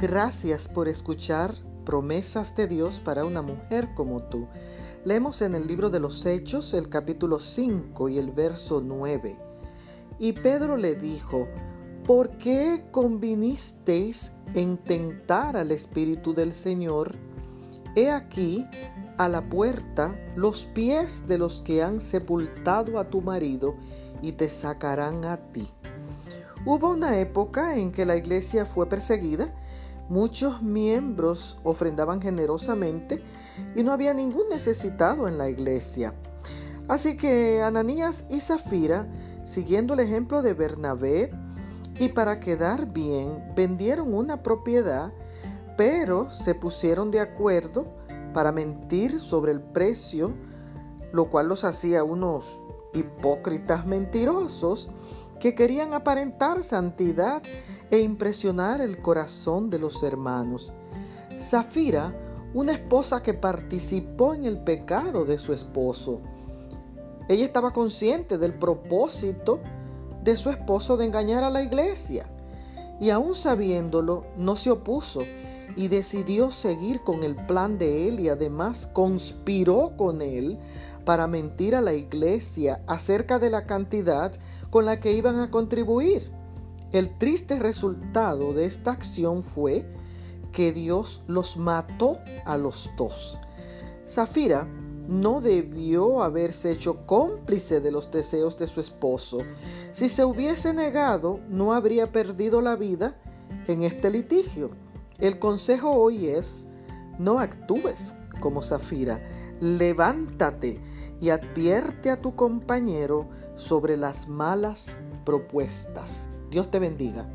Gracias por escuchar promesas de Dios para una mujer como tú. Leemos en el libro de los Hechos el capítulo 5 y el verso 9. Y Pedro le dijo, ¿por qué convinisteis en tentar al Espíritu del Señor? He aquí a la puerta los pies de los que han sepultado a tu marido y te sacarán a ti. Hubo una época en que la iglesia fue perseguida, muchos miembros ofrendaban generosamente y no había ningún necesitado en la iglesia. Así que Ananías y Zafira, siguiendo el ejemplo de Bernabé, y para quedar bien, vendieron una propiedad, pero se pusieron de acuerdo para mentir sobre el precio, lo cual los hacía unos hipócritas mentirosos que querían aparentar santidad e impresionar el corazón de los hermanos. Zafira, una esposa que participó en el pecado de su esposo. Ella estaba consciente del propósito de su esposo de engañar a la iglesia y aún sabiéndolo no se opuso y decidió seguir con el plan de él y además conspiró con él para mentir a la iglesia acerca de la cantidad con la que iban a contribuir. El triste resultado de esta acción fue que Dios los mató a los dos. Zafira no debió haberse hecho cómplice de los deseos de su esposo. Si se hubiese negado, no habría perdido la vida en este litigio. El consejo hoy es, no actúes como Zafira, levántate y advierte a tu compañero sobre las malas propuestas. Dios te bendiga.